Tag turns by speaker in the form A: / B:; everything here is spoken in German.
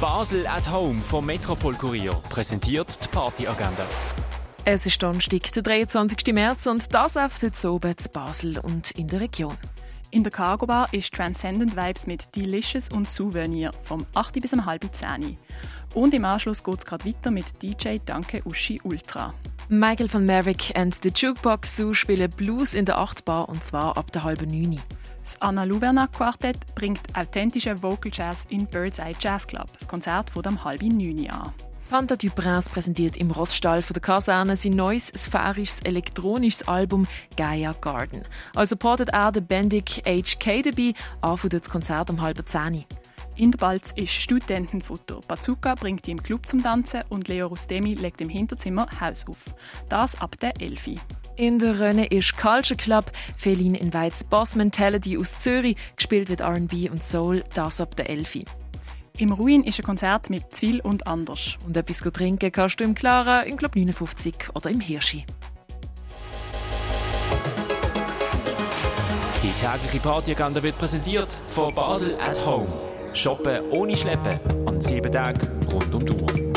A: Basel at Home vom Metropol Kurier präsentiert die Partyagenda.
B: Es ist Donnerstag, der 23. März und das auf heute oben zu Basel und in der Region.
C: In der Cargo Bar ist Transcendent Vibes mit Delicious und Souvenir vom 8 bis um halb 10 Und im Anschluss geht es gerade weiter mit DJ Danke Uschi Ultra.
B: Michael von Merrick and the Jukebox Zoo spielen Blues in der 8 Bar und zwar ab der halben 9.
C: Das Anna Luverna Quartett bringt authentische Vocal Jazz in Bird's Eye Jazz Club. Das Konzert von dem halben 9 an.
B: Panda du Prince präsentiert im Rossstall von der Kaserne sein neues sphärisches elektronisches Album Gaia Garden. Also portet er den Bendig HK dabei, anfangen das Konzert um halb zehn.
C: In der Balz ist Studentenfutter. Bazooka bringt ihn im Club zum Tanzen und Leo Rustemi legt im Hinterzimmer Haus auf. Das ab der 11.
B: In der Rönne ist Culture Club. Feline invites Boss Mentality aus Zürich. Gespielt wird R&B und Soul, das ab der 11.
C: Im Ruin ist ein Konzert mit Zwill und Anders.
B: Und etwas trinken kannst du im Clara, im Club 59 oder im Hirschi.
A: Die tägliche Partyagenda wird präsentiert von Basel at Home. Shoppen ohne Schleppen an sieben Tagen rund um die Uhr.